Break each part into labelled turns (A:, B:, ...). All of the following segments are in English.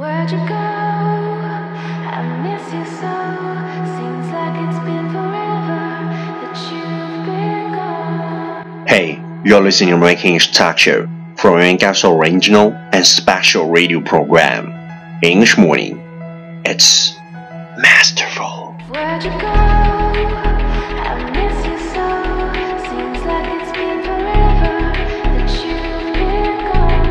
A: Where'd you go? I miss you so. Seems like it's been forever that you've been gone.
B: Hey, you're listening to Making Talk Show from English original and special radio program. English morning. It's masterful.
A: Where'd you go? I miss you so. Seems like it's been forever that you've been gone.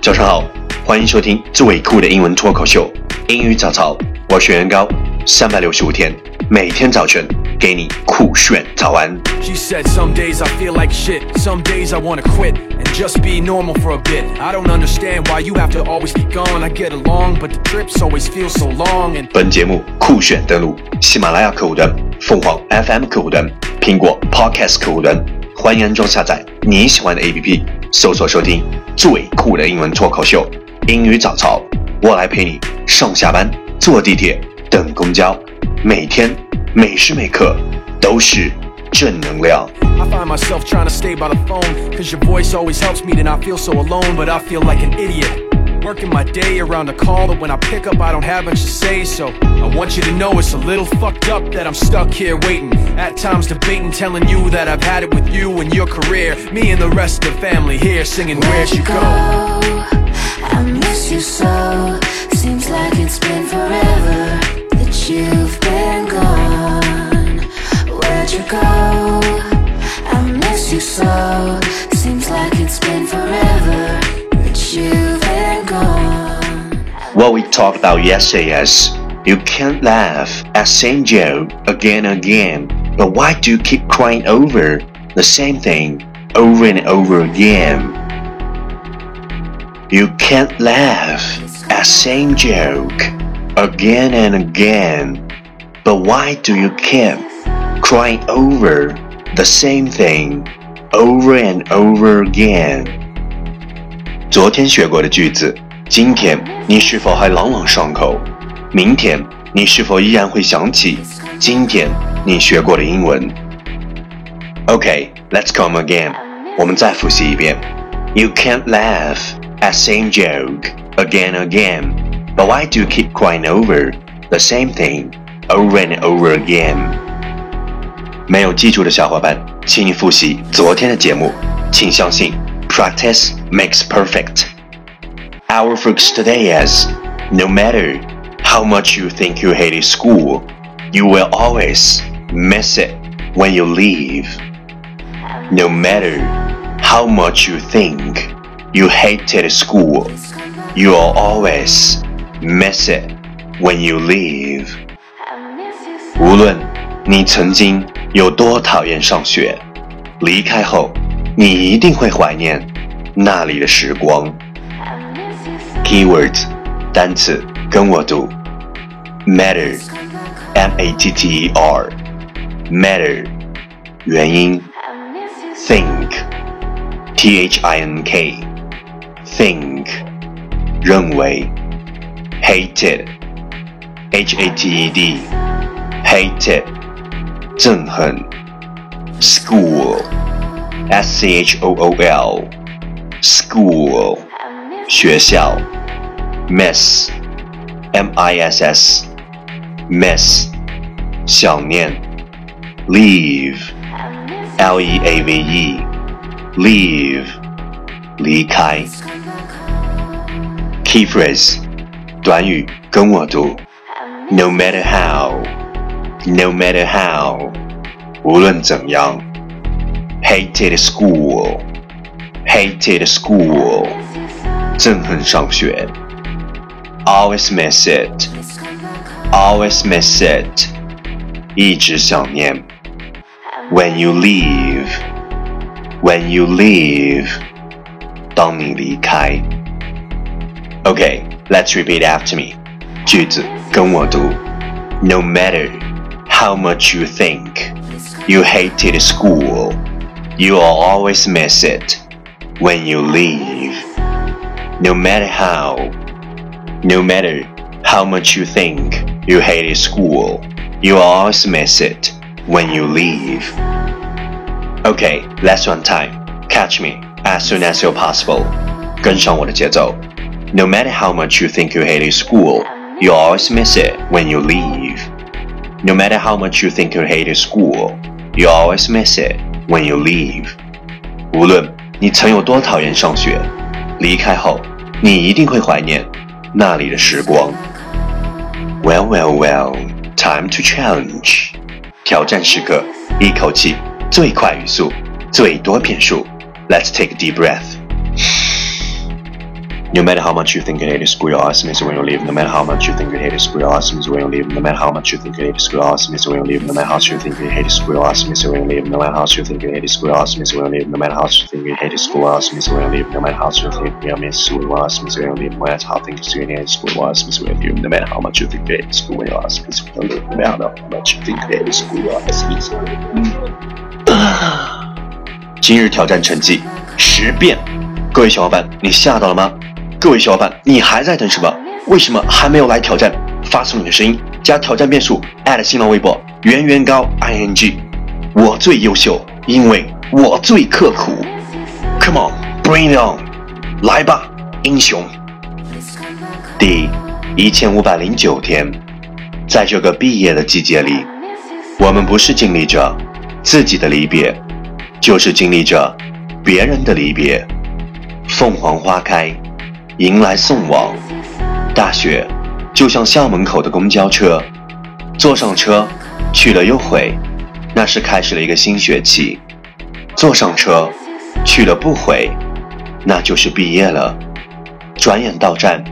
B: 早上好， 欢迎收听最酷的英文脱口秀——英语早操。我是袁高，三百六十五天，每天早晨给你酷炫早安。
C: She said, Some days I feel like shit, some days I wanna quit and just be normal for a bit. I don't understand why you have to always be gone. I get along, but the trips always feel so long. And
B: 本节目酷炫登录喜马拉雅客户端、凤凰 FM 客户端、苹果 Podcast 客户端，欢迎安装下载你喜欢的 APP，搜索收听最酷的英文脱口秀——英语早操。我来陪你上下班、坐地铁、等公交，每天每时每刻都是正能量。
C: I find myself trying to stay by the phone, cause your voice always helps me to not feel so alone, but I feel like an idiot. Working my day around a call that when I pick up I don't have much to say, so I want you to know it's a little fucked up that I'm stuck here waiting. At times debating, telling you that I've had it with you and your career. Me and the rest of the family here singing, Where'd you go?
A: I miss you so. Seems like it's been forever that you've been gone. Where'd you go? I miss you so. Seems like it's been forever that you've been gone.
B: What we talked about yesterday is you can't laugh at same joke again and again, but why do you keep crying over the same thing over and over again? You can't laugh at same joke again and again, but why do you keep crying over the same thing over and over again? 昨天学过的句子，今天你是否还朗朗上口？明天你是否依然会想起今天你学过的英文？OK，let's、come again。我们再复习一遍。You can't laugh at same joke again and again, but why do you keep crying over the same thing over and over again？没有记住的小伙伴，请你复习昨天的节目。请相信，practice makes perfect。Our focus today is no matter how much you think you hated school, you will always miss it when you leave. No matter how much you think you hated school, you will always miss it when you leave.
A: I miss you so.
B: 无论你曾经有多讨厌上学，离开后，你一定会怀念那里的时光。
A: I miss you so.
B: Keywords 单词跟我读，matter，m a t t e r，matter，原因
A: I miss you so.
B: ，think，t h i n k，think，认为，hated，h a t e d，hated，憎恨，school，s c h o o l，school。
A: I miss
B: 学校，miss m i s s miss 想念，leave
A: I miss
B: l e a v e leave 离开 key phrase 短语跟我读
A: I miss
B: no matter how no matter how 无论怎样 hated school hated school
A: you so.
B: 憎恨上学，always miss it, always miss it，一直想念。When you leave, when you leave，当你离开。 Okay, let's repeat after me。句子跟我读。No matter how much you think you hated school, you will always miss it when you leave. No matter how, no matter how much you think you hated school, you will always miss it when you leave. Okay, last one time. Catch me as soon as you're possible. 跟上我的节奏。 No matter how much you think you hated school, you always miss it when you leave. No matter how much you think you hated school, you always miss it when you leave. 无论你曾有多讨厌上学，离开后你一定会怀念那里的时光。Well, well, well, time to challenge. 挑战时刻，一口气，最快语速，最多变数。Let's take a deep breath. No matter how much you think you hate school, your awesome is when you leave. No matter how much you think you hate school, your awesome is when you leave. No matter how much you think you hate school, your awesome is when you leave. No matter how much you think you hate school, your awesome is when you leave. No matter how much you think you hate school, your awesome is when you leave. No matter how much you think you hate school, your awesome is when you leave. No matter how much you think you miss school, your awesome is when you leave. No matter how think you hate school, your awesome is when you leave. No matter how much you think you hate school, your awesome is when you leave. No matter how much you think you hate school, your awesome is when you leave. 今日挑战成绩十遍，各位小伙伴，你吓到了吗？ 各位小伙伴，你还在等什么？为什么还没有来挑战？发送你的声音加挑战变数新浪微博圆圆高 i n g，我最优秀，因为我最刻苦。Come on, bring it on，来吧，英雄！第一千五百零九天，在这个毕业的季节里，我们不是经历着自己的离别，就是经历着别人的离别。凤凰花开。迎来送往，大学就像校门口的公交车，坐上车，去了又回，那是开始了一个新学期；坐上车，去了不回，那就是毕业了。转眼到站，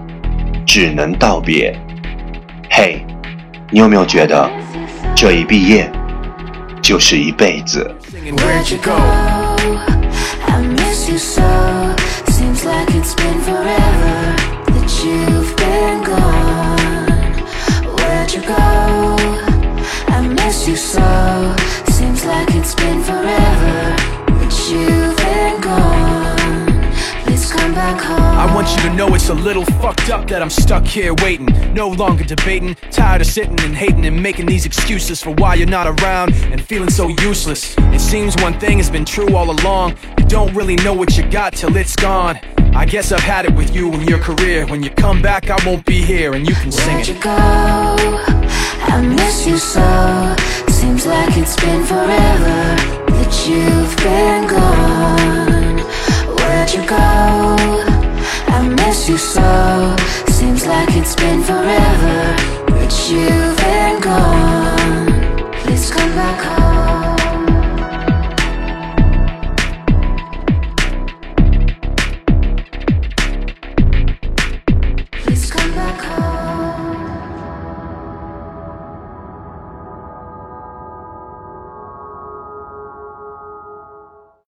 B: 只能道别。嘿，你有没有觉得，这一毕业，就是一辈子？
A: ？like it's been forever that you've
C: want you to know it's a little fucked up that I'm stuck here waiting. No longer debating, tired of sitting and hating and making these excuses for why you're not around and feeling so useless. It seems one thing has been true all along. You don't really know what you got till it's gone. I guess I've had it with you and your career. When you come back, I won't be here and you can sing
A: it. Where'd you go? I miss you so. Seems like it's been forever that you've been gone.